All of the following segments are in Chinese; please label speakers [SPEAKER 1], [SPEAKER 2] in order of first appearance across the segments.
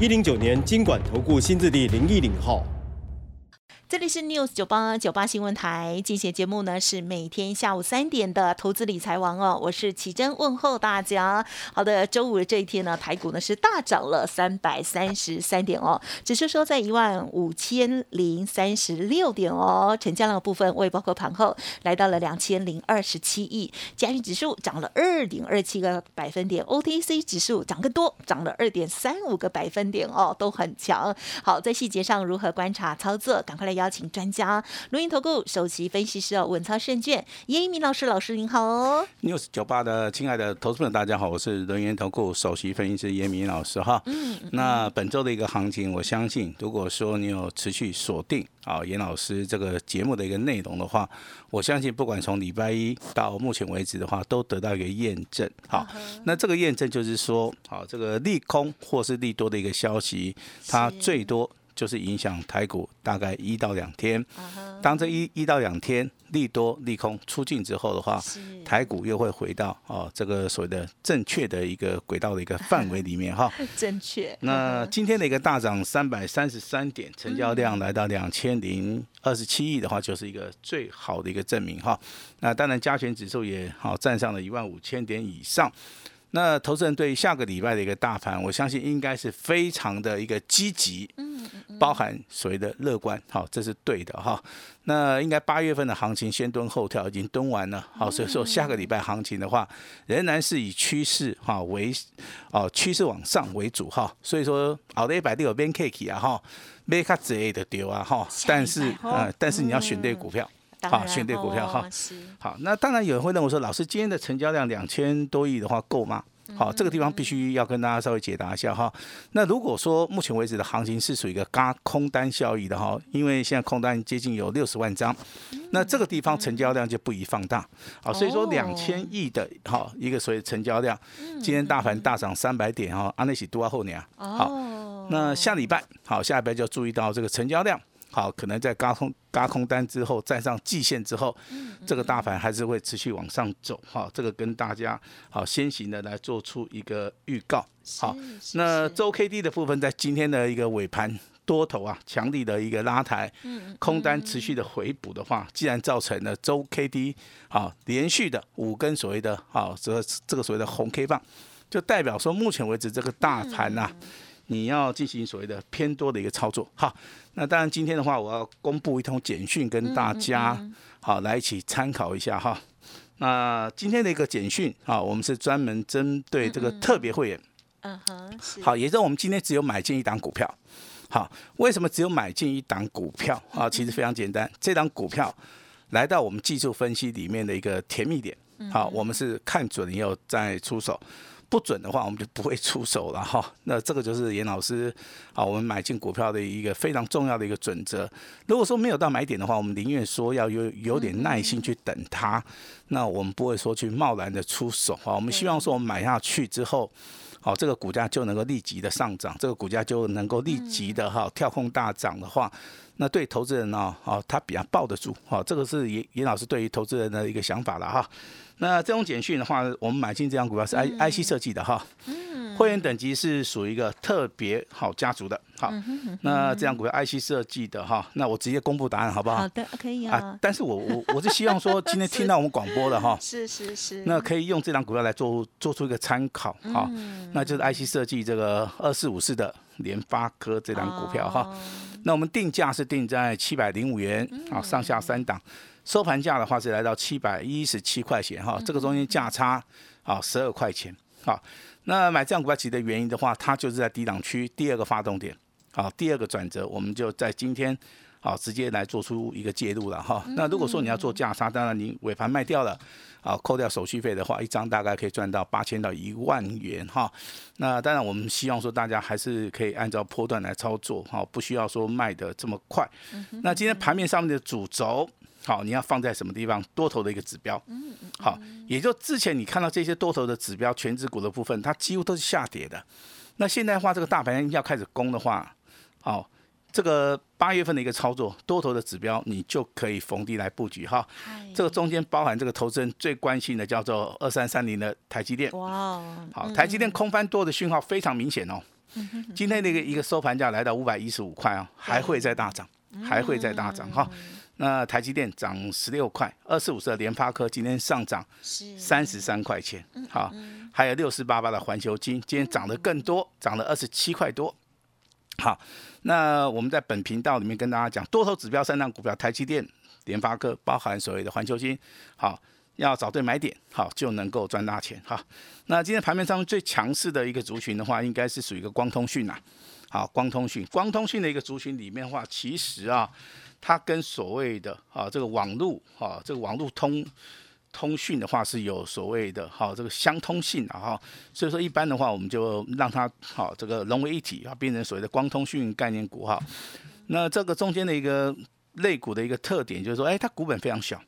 [SPEAKER 1] 一零九年经管投顾新字第零一零号。
[SPEAKER 2] 这里是 News 九八九八新闻台，进行节目呢是每天下午三点的投资理财王哦，我是奇珍问候大家。好的，周五的这一天呢，台股呢是大涨了三百三十三点哦，只是说在一万五千零三十六点哦，成交量的部分未包括盘后来到了两千零二十七亿，加权指数涨了二点二七个百分点，OTC 指数涨更多，涨了二点三五个百分点哦，都很强。好，在细节上如何观察操作，赶快来邀请专家，录音投顾首席分析师哦，稳操胜券，叶一鸣老师，老师您好哦。
[SPEAKER 3] news 九八的亲爱的投资朋友，大家好，我是轮源投顾首席分析师严明老师哈。嗯，那本周的一个行情，我相信如果说你有持续锁定啊严老师这个节目的一个内容的话，我相信不管从礼拜一到目前为止的话，都得到一个验证。好，那这个验证就是说，好这个利空或是利多的一个消息，它
[SPEAKER 2] 是
[SPEAKER 3] 最多。就是影响台股大概一到两天，
[SPEAKER 2] 啊
[SPEAKER 3] 当这一一到两天利多利空出尽之后的话，台股又会回到哦这个所谓的正确的一个轨道的一个范围里面哈。
[SPEAKER 2] 正确。
[SPEAKER 3] 那今天的一个大涨三百三十三点，成交量来到两千零二十七亿的话，就是一个最好的一个证明哈。那当然加权指数也好站上了一万五千点以上。那投资人对于下个礼拜的一个大盘，我相信应该是非常的一个积极，包含所谓的乐观，好，这是对的哈。那应该八月份的行情先蹲后跳，已经蹲完了，好，所以说下个礼拜行情的话，仍然是以趋势哈为哦趋势往上为主哈。所以说熬的一百六边 K K 啊哈，买卡之类的丢啊哈，但是呃，但是你要选对股票。好，
[SPEAKER 2] 当然
[SPEAKER 3] 选对股票哈
[SPEAKER 2] 哦。
[SPEAKER 3] 好，那当然有人会认为说，老师今天的成交量两千多亿的话够吗？好，这个地方必须要跟大家稍微解答一下哈。那如果说目前为止的行情是属于一个嘎空单效益的哈，因为现在空单接近有六十万张，那这个地方成交量就不宜放大。好，所以说
[SPEAKER 2] 哦
[SPEAKER 3] 两千亿的哈一个所谓成交量，今天大盘大涨三百点哈，安内喜多后年好。
[SPEAKER 2] 哦，
[SPEAKER 3] 那下礼拜好，下礼拜就要注意到这个成交量。好，可能在高空高空单之后，站上季线之后，这个大盘还是会持续往上走。哈，这个跟大家好先行的来做出一个预告。好，那周 K D 的部分，在今天的一个尾盘多头啊强力的一个拉抬，空单持续的回补的话，既然造成了周 K D 好连续的五根所谓的好这个这个所谓的红 K 棒，就代表说目前为止这个大盘呐、你要进行所谓的偏多的一个操作。好，那当然今天的话，我要公布一通简讯跟大家好来一起参考一下哈。那今天的一个简讯啊，我们是专门针对这个特别会员。
[SPEAKER 2] 嗯哼，
[SPEAKER 3] 好，也就是我们今天只有买进一档股票。好，为什么只有买进一档股票啊？其实非常简单，这档股票来到我们技术分析里面的一个甜蜜点。好，我们是看准以后再出手，不准的话我们就不会出手了哈。那这个就是严老师啊，我们买进股票的一个非常重要的一个准则。如果说没有到买点的话，我们宁愿说要有有点耐心去等它，那我们不会说去贸然的出手啊。我们希望说我们买下去之后。好，这个股价就能够立即的上涨，这个股价就能够立即的哈跳空大涨的话，那对投资人呢，哦，他比较抱得住，哦，这个是严严老师对于投资人的一个想法了哈。那这种简讯的话，我们买进这张股票是 I I C 设计的哈，会员等级是属于一个特别好家族的，好，那这张股票 I C 设计的哈，那我直接公布答案好不好？
[SPEAKER 2] 好的，可以
[SPEAKER 3] 啊。
[SPEAKER 2] 啊，，
[SPEAKER 3] 但是我我我是希望说今天听到我们广播的哈，
[SPEAKER 2] 是是是，
[SPEAKER 3] 那可以用这张股票来做做出一个参考哈，那就是 IC 设计这个二四五四的联发科这张股票哈。
[SPEAKER 2] 哦。
[SPEAKER 3] 那我们定价是定在七百零五元啊，上下三档，收盘价的话是来到七百一十七块钱哈，这个中间价差啊十二块钱好。那买这样股票其实的原因的话，它就是在低档区第二个发动点，好，第二个转折，我们就在今天好，直接来做出一个介入了哈。那如果说你要做价差，当然你尾盘卖掉了，啊，扣掉手续费的话，一张大概可以赚到八千到一万元哈。那当然我们希望说大家还是可以按照波段来操作哈，不需要说卖的这么快。那今天盘面上面的主轴，好，你要放在什么地方？多头的一个指标。好，也就之前你看到这些多头的指标，全指股的部分，它几乎都是下跌的。那现在的话，这个大盘要开始攻的话，好。这个八月份的一个操作，多头的指标，你就可以逢低来布局哈。这个中间包含这个投资人最关心的叫做二三三零的台积电。哇，好，台积电空翻多的讯号非常明显哦。今天那个一个收盘价来到五百一十五块啊，还会再大涨，还会再大涨哈。那台积电涨十六块，二四五四的联发科今天上涨三十三块钱，好，还有六四八八的环球金今天涨得更多，涨了二十七块多。好，那我们在本频道里面跟大家讲多头指标三档股票，台积电、联发科，包含所谓的环球金，好，要找对买点，好就能够赚大钱。哈，那今天盘面上最强势的一个族群的话，应该是属于一个光通讯呐。好，光通讯，光通讯的一个族群里面的话，其实啊，它跟所谓的啊这个网络啊这个网络通。通讯的话是有所谓的哈这个相通性的哈，所以说一般的话我们就让它好这个融为一体啊，变成所谓的光通讯概念股哈。那这个中间的一个类股的一个特点就是说，哎，它股本非常小。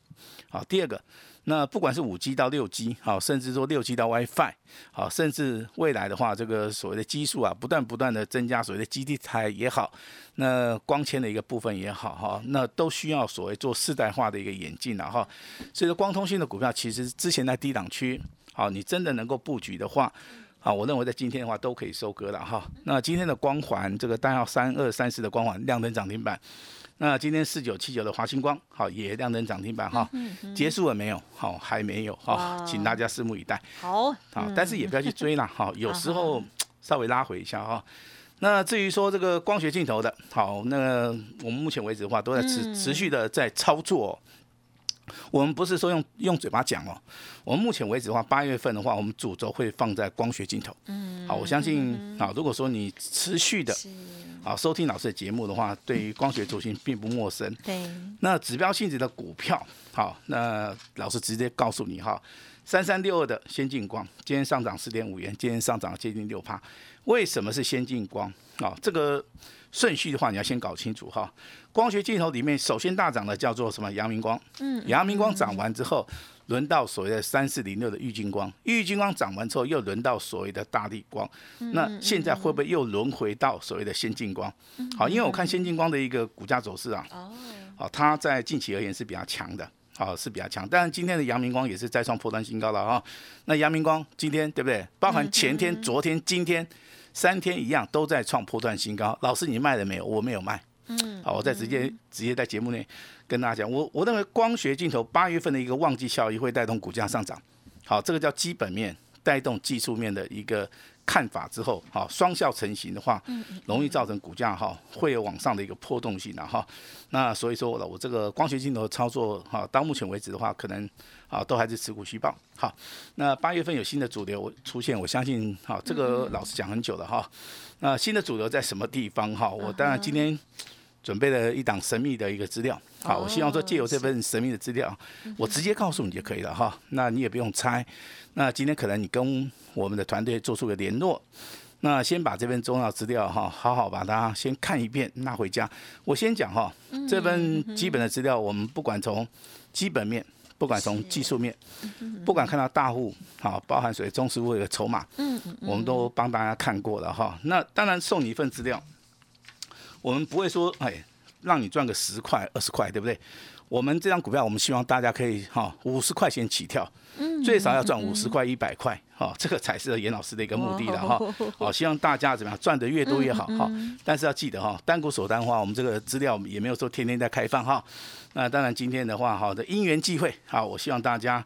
[SPEAKER 3] 好，第二个。那不管是五 G 到六 G，好，甚至说六 G 到 WiFi，好，甚至未来的话，这个所谓的基数啊，不断不断的增加，所谓的基地台也好，那光纤的一个部分也好，哈，那都需要所谓做世代化的一个演进了哈。所以说，光通信的股票其实之前在低档区，好，你真的能够布局的话，啊，我认为在今天的话都可以收割了哈。那今天的光环这个单号三二三四的光环亮灯涨停板。那今天四九七九的华星光，好也亮灯涨停板哈，结束了没有？好还没有哈，请大家拭目以待。
[SPEAKER 2] 好，
[SPEAKER 3] 好，但是也不要去追了哈，有时候稍微拉回一下哈。那至于说这个光学镜头的，好，那我们目前为止的话都在持持续的在操作。我们不是说用用嘴巴讲哦，我们目前为止的话，八月份的话，我们主轴会放在光学镜头。嗯，好，我相信啊，如果说你持续的啊收听老师的节目的话，对于光学图形并不陌生。
[SPEAKER 2] 对，
[SPEAKER 3] 那指标性质的股票，好，那老师直接告诉你哈，三三六二的先进光今天上涨四点五元，今天上涨接近六帕，为什么是先进光？啊，这个。顺序的话，你要先搞清楚哈。光学镜头里面，首先大涨的叫做什么？阳明光。嗯。阳明光涨完之后，轮到所谓的三四零六的玉金光。玉金光涨完之后，又轮到所谓的大力光。那现在会不会又轮回到所谓的先进光？好，因为我看先进光的一个股价走势啊。哦。好，它在近期而言是比较强的。好，是比较强。但是今天的阳明光也是再创破断新高了啊。那阳明光今天对不对？包含前天、昨天、今天。三天一样都在创破断新高，老师你卖了没有？我没有卖。嗯，好，我再直接直接在节目内跟大家讲，我我认为光学镜头八月份的一个旺季效益会带动股价上涨。好，这个叫基本面带动技术面的一个。看法之后，哈，双效成型的话，容易造成股价哈会有往上的一个波动性的哈。那所以说，我我这个光学镜头操作哈，到目前为止的话，可能啊都还是持股续报。好，那八月份有新的主流出现，我相信哈，这个老师讲很久了哈。那新的主流在什么地方哈？我当然今天准备了一档神秘的一个资料，好，我希望说借由这份神秘的资料，我直接告诉你就可以了哈。那你也不用猜。那今天可能你跟我们的团队做出个联络，那先把这份重要资料哈，好好把它先看一遍，拿回家。我先讲哈，这份基本的资料，我们不管从基本面，不管从技术面，不管看到大户，好，包含水中实物的筹码，嗯我们都帮大家看过了哈。那当然送你一份资料，我们不会说哎，让你赚个十块二十块，对不对？我们这张股票，我们希望大家可以哈五十块钱起跳，最少要赚五十块一百块，哈，这个才是严老师的一个目的了哈。好，希望大家怎么样赚的越多越好哈。但是要记得哈，单股锁单的话，我们这个资料也没有说天天在开放哈。那当然今天的话，好的因缘际会，好，我希望大家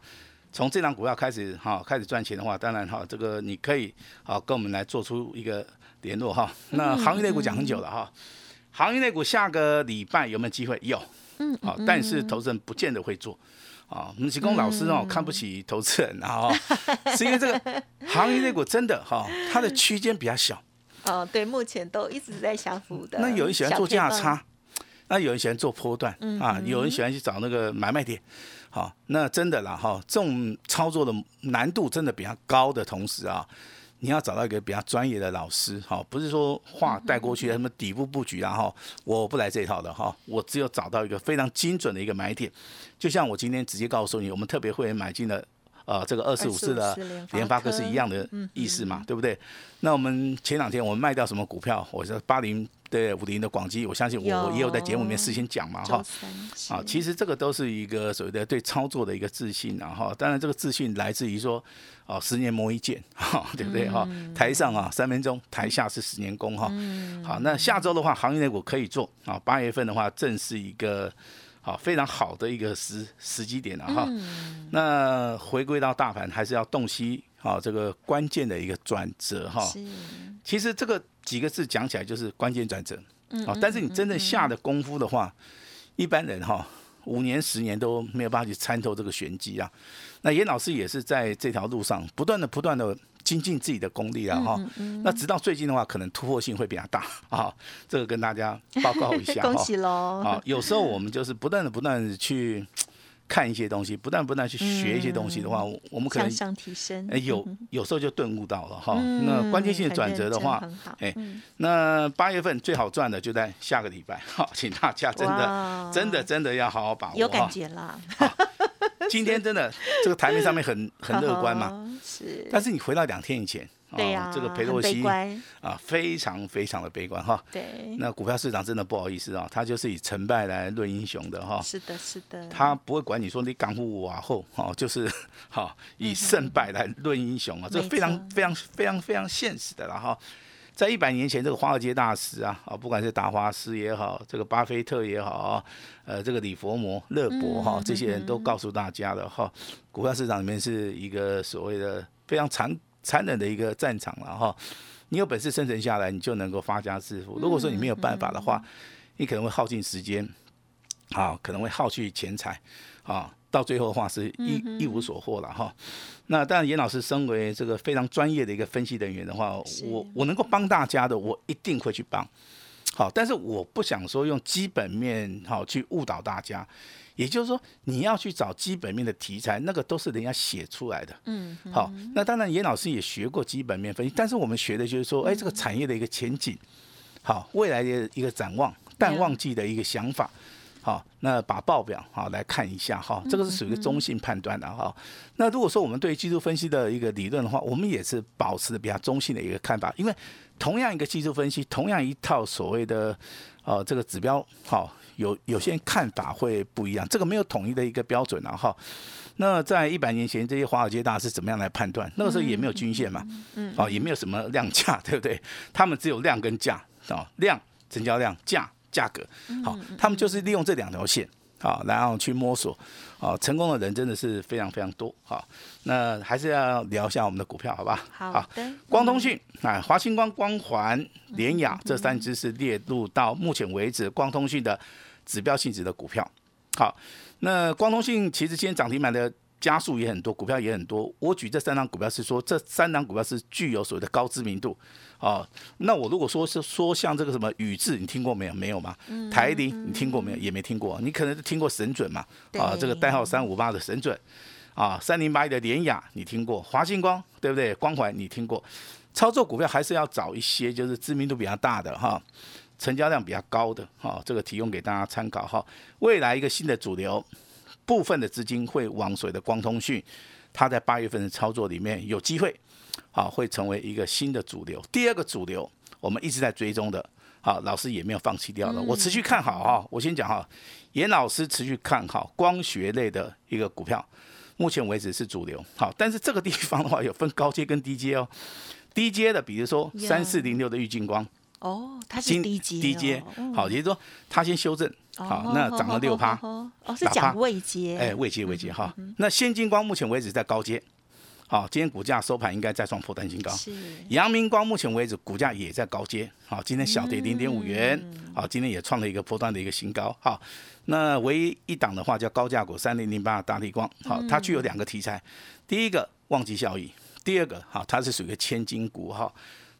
[SPEAKER 3] 从这张股票开始哈，开始赚钱的话，当然哈，这个你可以好跟我们来做出一个联络哈。那行业类股讲很久了哈，行业类股下个礼拜有没有机会？有。嗯，好，但是投资人不见得会做，啊，我们提供老师哦看不起投资人啊，是因为这个行业类股真的哈，它的区间比较小。
[SPEAKER 2] 哦，对，目前都一直在降幅的。
[SPEAKER 3] 那有人喜欢做价差，那有人喜欢做波段啊，有人喜欢去找那个买卖点。好，那真的啦哈，这种操作的难度真的比较高的同时啊，你要找到一个比较专业的老师，哈，不是说话带过去什么底部布局啊哈，我不来这一套的哈，我只有找到一个非常精准的一个买点，就像我今天直接告诉你，我们特别会员买进了。呃，这个二十五次的联发科是一样的意思嘛，对不对？那我们前两天我们卖掉什么股票？我说八零对五零的广基，我相信我也有在节目里面事先讲嘛，哈。啊，其实这个都是一个所谓的对操作的一个自信，然后当然这个自信来自于说，哦，十年磨一剑，哈，对不对？哈，台上啊三分钟，台下是十年功，哈。好，那下周的话，行业内股可以做啊，八月份的话，正是一个。好，非常好的一个时时机点了哈。那回归到大盘，还是要洞悉好这个关键的一个转折哈。其实这个几个字讲起来就是关键转折。嗯。好，但是你真正下的功夫的话，一般人哈五年十年都没有办法去参透这个玄机啊。那严老师也是在这条路上不断的不断的。精进自己的功力啊哈，那直到最近的话，可能突破性会比较大 啊。这个跟大家报告一下
[SPEAKER 2] 恭喜喽！
[SPEAKER 3] 啊，有时候我们就是不断的、不断的去看一些东西，不断、不断去学一些东西的话，我们可能
[SPEAKER 2] 向上提升。
[SPEAKER 3] 哎，有有时候就顿悟到了哈。那关键性的转折的话，哎，那八月份最好赚的就在下个礼拜，好，请大家真的、真的、真的要好好把握。
[SPEAKER 2] 有感觉啦。
[SPEAKER 3] 今天真的这个台面上面很很乐观嘛？
[SPEAKER 2] 是。
[SPEAKER 3] 但是你回到两天以前，
[SPEAKER 2] 对呀，
[SPEAKER 3] 这个裴洛西啊，非常非常的悲观哈。
[SPEAKER 2] 对。
[SPEAKER 3] 那股票市场真的不好意思啊，他就是以成败来论英雄的哈。
[SPEAKER 2] 是的，是的。
[SPEAKER 3] 他不会管你说你港富瓦后哈，就是哈以胜败来论英雄啊，这非常非常非常非常现实的了哈。在一百年前，这个华尔街大师啊，啊，不管是达华斯也好，这个巴菲特也好，呃，这个李佛摩、勒伯哈，这些人都告诉大家了哈，股票市场里面是一个所谓的非常残残忍的一个战场了哈。你有本事生存下来，你就能够发家致富；如果说你没有办法的话，你可能会耗尽时间，啊，可能会耗去钱财，啊。到最后的话是一一无所获了哈。那当然，严老师身为这个非常专业的一个分析人员的话，我我能够帮大家的，我一定会去帮。好，但是我不想说用基本面好去误导大家。也就是说，你要去找基本面的题材，那个都是人家写出来的。嗯。好，那当然，严老师也学过基本面分析，但是我们学的就是说，哎，这个产业的一个前景，好，未来的一个展望，淡旺季的一个想法。好，那把报表好来看一下哈，这个是属于中性判断的哈。那如果说我们对技术分析的一个理论的话，我们也是保持的比较中性的一个看法，因为同样一个技术分析，同样一套所谓的呃这个指标，好有有些看法会不一样，这个没有统一的一个标准了哈。那在一百年前，这些华尔街大师怎么样来判断？那个时候也没有均线嘛，嗯，哦也没有什么量价，对不对？他们只有量跟价啊，量成交量价。价格好，他们就是利用这两条线好，然后去摸索，好，成功的人真的是非常非常多好，那还是要聊一下我们的股票，好吧？
[SPEAKER 2] 好，
[SPEAKER 3] 光通讯啊，华星光、光环、联雅这三只是列入到目前为止光通讯的指标性质的股票。好，那光通讯其实今天涨停板的。加速也很多，股票也很多。我举这三张股票是说，这三张股票是具有所谓的高知名度啊。那我如果说是说像这个什么宇智，你听过没有？没有吗？台铃你听过没有？也没听过。你可能是听过神准嘛？啊，这个代号三五八的神准啊，三零八一的联雅你听过？华星光对不对？光环你听过？操作股票还是要找一些就是知名度比较大的哈，成交量比较高的哈，这个提供给大家参考哈。未来一个新的主流。部分的资金会往所谓的光通讯，它在八月份的操作里面有机会，好会成为一个新的主流。第二个主流，我们一直在追踪的，好老师也没有放弃掉了，我持续看好哈。我先讲哈，严老师持续看好光学类的一个股票，目前为止是主流。好，但是这个地方的话有分高阶跟低阶哦，低阶的比如说三四零六的玉金光。
[SPEAKER 2] 哦，它是低阶，低阶，
[SPEAKER 3] 好，也就是说它先修正，好，那涨了六趴，
[SPEAKER 2] 哦，是讲未接，
[SPEAKER 3] 哎，未接未接哈，那先金光目前为止在高阶，好，今天股价收盘应该再创破单新高，
[SPEAKER 2] 是，
[SPEAKER 3] 阳明光目前为止股价也在高阶，好，今天小跌零点五元，好，今天也创了一个破断的一个新高，好，那唯一一档的话叫高价股三零零八大地光，好，它具有两个题材，第一个旺季效益，第二个好，它是属于千金股哈。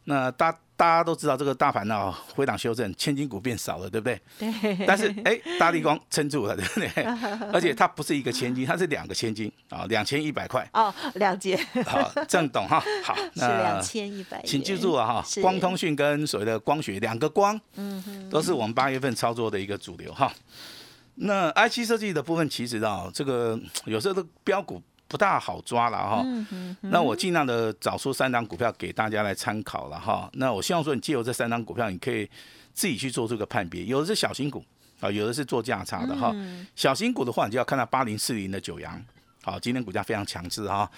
[SPEAKER 3] 那大大家都知道这个大盘呢回档修正，千金股变少了，对不对？
[SPEAKER 2] 对，
[SPEAKER 3] 但是哎，大力光撑住了，对不对？而且它不是一个千金，它是两个千金啊，两千一百块。
[SPEAKER 2] 哦，两节，
[SPEAKER 3] 好，这样懂哈。好，
[SPEAKER 2] 是两千一百，
[SPEAKER 3] 请记住了哈。光通讯跟所谓的光学两个光，
[SPEAKER 2] 嗯哼，
[SPEAKER 3] 都是我们八月份操作的一个主流哈。那 IC 设计的部分，其实啊，这个有时候的标股不大好抓了哈。那我尽量的找出三档股票给大家来参考了哈。那我希望说，你借由这三档股票，你可以自己去做出个判别。有的是小型股啊，有的是做价差的哈。
[SPEAKER 2] 嗯
[SPEAKER 3] 小型股的话，你就要看到八零四零的九阳，好，今天股价非常强势哈。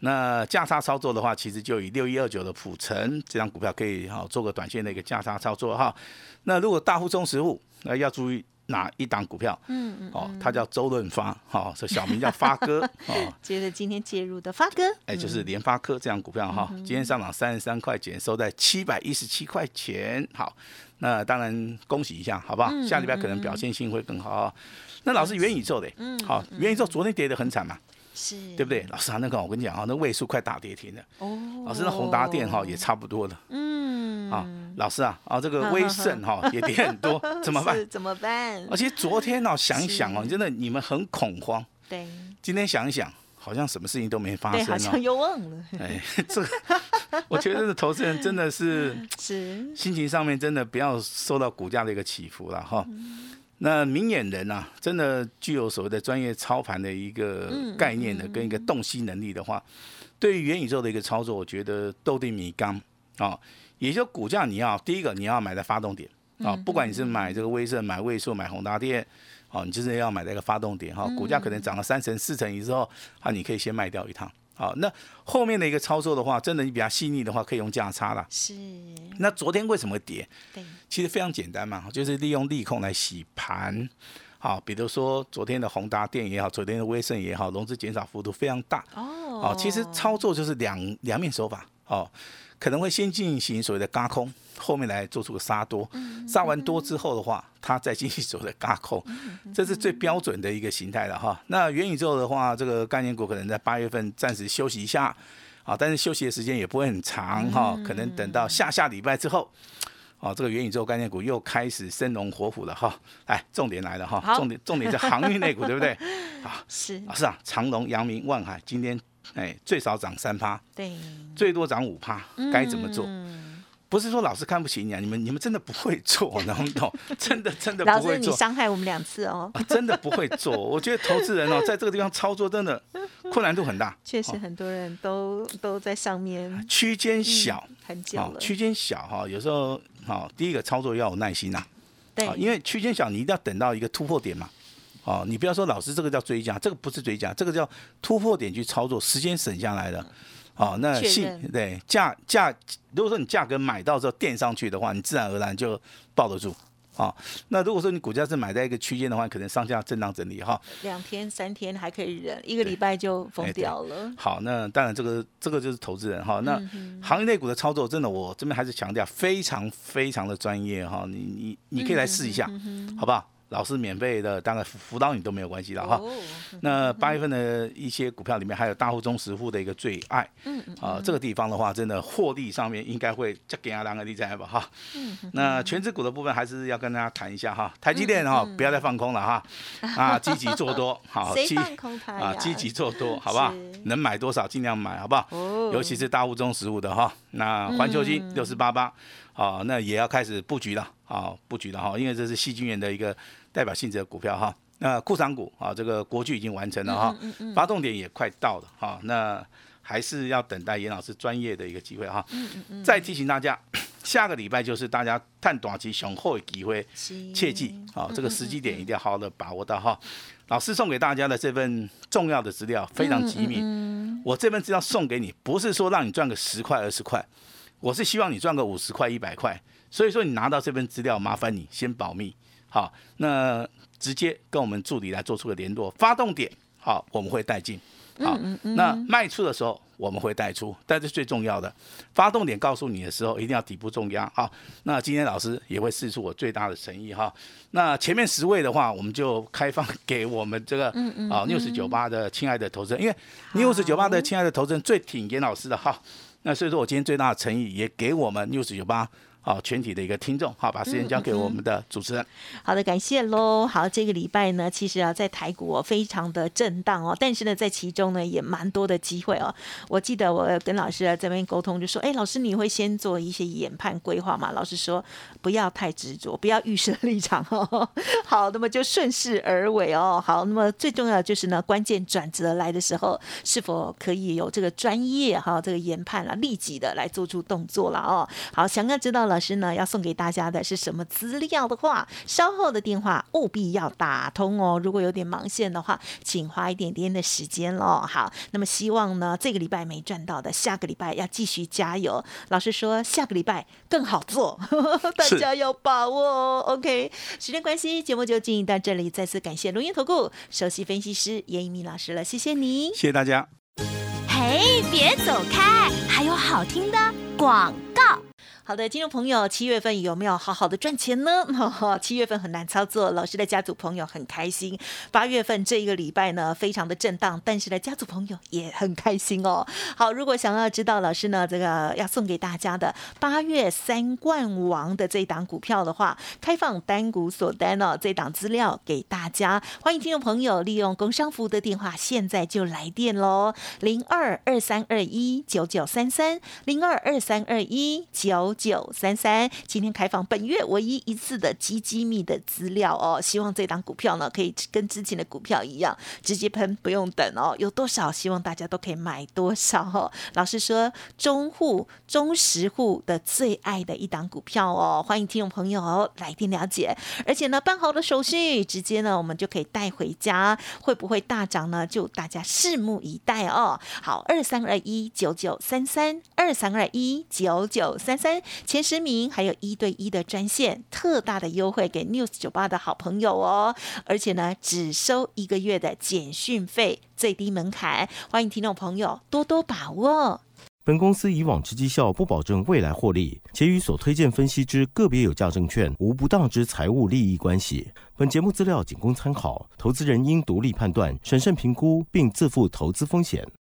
[SPEAKER 3] 那价差操作的话，其实就以六一二九的普成这张股票可以哈做个短线的一个价差操作哈。那如果大户中实户，那要注意哪一档股票？
[SPEAKER 2] 嗯嗯，
[SPEAKER 3] 哦，他叫周润发，哈，这小名叫发哥 哦。
[SPEAKER 2] 接着今天介入的发哥，
[SPEAKER 3] 哎，就是联发科这样股票哈，
[SPEAKER 2] 嗯
[SPEAKER 3] 今天上涨三十三块钱，收在七百一十七块钱。好，那当然恭喜一下，好不好？
[SPEAKER 2] 嗯
[SPEAKER 3] 下礼拜可能表现性会更好啊。那老师元宇宙的，
[SPEAKER 2] 嗯
[SPEAKER 3] 好，元宇宙昨天跌得很惨嘛，
[SPEAKER 2] 是，
[SPEAKER 3] 对不对？老师啊，那个我跟你讲啊，那位数快大跌停了。
[SPEAKER 2] 哦，
[SPEAKER 3] 老师，那宏达电哈也差不多了
[SPEAKER 2] 嗯，
[SPEAKER 3] 啊。老师啊，啊这个威盛哈也跌很多，怎么办？
[SPEAKER 2] 怎么办？
[SPEAKER 3] 而且昨天哦，想一想哦，真的你们很恐慌。
[SPEAKER 2] 对
[SPEAKER 3] 今天想一想，好像什么事情都没发，生哦
[SPEAKER 2] 好像。又忘了，
[SPEAKER 3] 哎，这个我觉得这投资人真的是
[SPEAKER 2] 是，
[SPEAKER 3] 心情上面真的不要受到股价的一个起伏了哈。那明眼人啊，真的具有所谓的专业操盘的一个概念的跟一个洞悉能力的话，对于元宇宙的一个操作，我觉得斗地米缸啊，也就股价你要第一个你要买在发动点啊，不管你是买这个威盛、买位数、买宏达电。哦，你就是要买在一个发动点哈，股价可能涨了三成、四成以后，啊，你可以先卖掉一趟。好，那后面的一个操作的话，真的你比较细腻的话，可以用价差啦。
[SPEAKER 2] 是，
[SPEAKER 3] 那昨天为什么会跌？
[SPEAKER 2] 对，
[SPEAKER 3] 其实非常简单嘛，就是利用利空来洗盘。好，比如说昨天的宏达电也好，昨天的威盛也好，融资减少幅度非常大。
[SPEAKER 2] 哦
[SPEAKER 3] 哦，其实操作就是两两面手法哦，可能会先进行所谓的嘎空，后面来做出个杀多，杀完多之后的话，它再进行所谓的嘎空，这是最标准的一个形态了哈。那元宇宙的话，这个概念股可能在八月份暂时休息一下，啊，但是休息的时间也不会很长哈，可能等到下下礼拜之后。哦，这个元宇宙概念股又开始生龙活虎了哈！哎，重点来了哈，重点重点在航运类股，对不对？啊，
[SPEAKER 2] 是，
[SPEAKER 3] 啊，是啊，长隆、阳明、万海今天哎最少涨三趴，
[SPEAKER 2] 对，
[SPEAKER 3] 最多涨五趴，该怎么做？
[SPEAKER 2] 嗯
[SPEAKER 3] 不是说老师看不起你啊，你们你们真的不会做，能不懂？真的真的
[SPEAKER 2] 老师，你
[SPEAKER 3] 不会做。
[SPEAKER 2] 伤害我们两次哦，
[SPEAKER 3] 啊真的不会做，我觉得投资人哦，在这个地方操作真的困难度很大。
[SPEAKER 2] 确实很多人都都在上面
[SPEAKER 3] 区间小，
[SPEAKER 2] 很久了，
[SPEAKER 3] 哦区间小哈，有时候好，第一个操作要有耐心呐，
[SPEAKER 2] 对
[SPEAKER 3] 啊，，因为区间小，你一定要等到一个突破点嘛。哦，你不要说老师这个叫追加，这个不是追加，这个叫突破点去操作，时间省下来的。哦，那信对价价，如果说你价格买到之后垫上去的话，你自然而然就抱得住。哦，那如果说你股价是买在一个区间的话，可能上下震荡整理哈。
[SPEAKER 2] 两天三天还可以忍，一个礼拜就疯掉了。
[SPEAKER 3] 好，那当然这个这个就是投资人哈。那
[SPEAKER 2] 嗯
[SPEAKER 3] 行业内股的操作，真的我这边还是强调非常非常的专业哈。你你你可以来试一下，
[SPEAKER 2] 嗯
[SPEAKER 3] 好不好？老师免费的，当然辅辅导你都没有关系的哈。
[SPEAKER 2] 哦。
[SPEAKER 3] 那八月份的一些股票里面，还有大户中实户的一个最爱，
[SPEAKER 2] 嗯
[SPEAKER 3] 啊，这个地方的话，真的获利上面应该会再给他两个例子吧哈。
[SPEAKER 2] 嗯
[SPEAKER 3] 那全指股的部分还是要跟大家谈一下哈，台积电哈，不要再放空了哈，啊，积极做多，好，积啊，
[SPEAKER 2] 呀？
[SPEAKER 3] 积极做多，好不好？能买多少尽量买，好不好？
[SPEAKER 2] 哦。
[SPEAKER 3] 尤其是大户中实物的哈，那环球
[SPEAKER 2] 嗯
[SPEAKER 3] 金六四八八，啊，那也要开始布局了，啊，布局了哈，因为这是细菌源的一个代表性质的股票哈。那库藏股啊，这个国巨已经完成了哈，
[SPEAKER 2] 嗯
[SPEAKER 3] 发动点也快到了哈，那还是要等待严老师专业的一个机会哈。
[SPEAKER 2] 嗯
[SPEAKER 3] 再提醒大家，下个礼拜就是大家探短期雄厚的机会，切记啊，这个时机点一定要好好的把握到哈。老师送给大家的这份重要的资料非常机密，我这份资料送给你，不是说让你赚个十块二十块，我是希望你赚个五十块一百块。所以说你拿到这份资料，麻烦你先保密，好，那直接跟我们助理来做出个联络，发动点好，我们会带进。好，那卖出的时候我们会带出，但是最重要的，发动点告诉你的时候，一定要底部重压。好，那今天老师也会试出我最大的诚意哈。那前面十位的话，我们就开放 给我们这个啊六十九八的亲爱的投资人，因为六十九八的亲爱的投资人最挺严老师的哈。那所以说我今天最大的诚意也给我们 news 九八。好，全体的一个听众，好，把时间交给我们的主持人。
[SPEAKER 2] 好的，感谢喽。好，这个礼拜呢，其实啊，在台股哦，非常的震荡哦，但是呢，在其中呢，也蛮多的机会哦。我记得我跟老师啊这边沟通，就说，哎，老师你会先做一些研判规划吗？老师说不要太执着，不要预设立场哦。好，那么就顺势而为哦。好，那么最重要的就是呢，关键转折来的时候，是否可以有这个专业哈，这个研判啊，立即的来做出动作了哦。好，想要知道。老师呢要送给大家的是什么资料的话，稍后的电话务必要打通哦。如果有点忙线的话，请花一点点的时间喽。好，那么希望呢这个礼拜没赚到的，下个礼拜要继续加油。老师说下个礼拜更好做，大家要把握哦。OK，时间关系，节目就进行到这里。再次感谢龙岩投顾首席分析师严一鸣老师了，谢谢你，
[SPEAKER 3] 谢谢大家。
[SPEAKER 4] 嘿，别走开，还有好听的广告。
[SPEAKER 2] 好的，听众朋友，七月份有没有好好的赚钱呢？七月份很难操作，老师的家族朋友很开心。八月份这一个礼拜呢，非常的震荡，但是呢，家族朋友也很开心哦。好，如果想要知道老师呢这个要送给大家的八月三冠王的这档股票的话，开放单股锁单哦，这档资料给大家，欢迎听众朋友利用工商服务的电话，现在就来电喽，零二二三二一九九三三，零二二三二一九。九三三，今天开放本月唯一一次的极机密的资料哦，希望这档股票呢可以跟之前的股票一样，直接喷不用等哦，有多少希望大家都可以买多少哦。老实说，中户、中实户的最爱的一档股票哦，欢迎听众朋友来电了解，而且呢办好的手续，直接呢我们就可以带回家，会不会大涨呢？就大家拭目以待哦。好，二三二一九九三三，二三二一九九三三。前十名还有一对一的专线，特大的优惠给 News 酒吧的好朋友哦，而且呢，只收一个月的简讯费，最低门槛，欢迎听众朋友多多把握。
[SPEAKER 1] 本公司以往之绩效不保证未来获利，且与所推荐分析之个别有价证券无不当之财务利益关系。本节目资料仅供参考，投资人应独立判断、审慎评估，并自负投资风险。